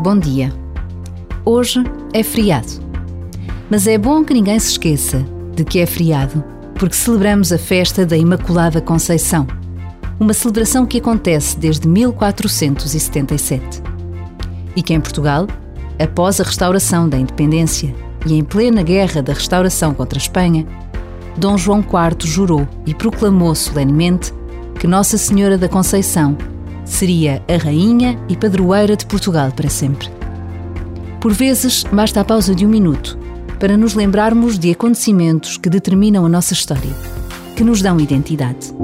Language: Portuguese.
bom dia. Hoje é feriado. Mas é bom que ninguém se esqueça de que é feriado, porque celebramos a festa da Imaculada Conceição, uma celebração que acontece desde 1477. E que em Portugal, após a restauração da independência e em plena guerra da restauração contra a Espanha, Dom João IV jurou e proclamou solenemente que Nossa Senhora da Conceição seria a rainha e padroeira de Portugal para sempre. Por vezes, basta a pausa de um minuto para nos lembrarmos de acontecimentos que determinam a nossa história, que nos dão identidade.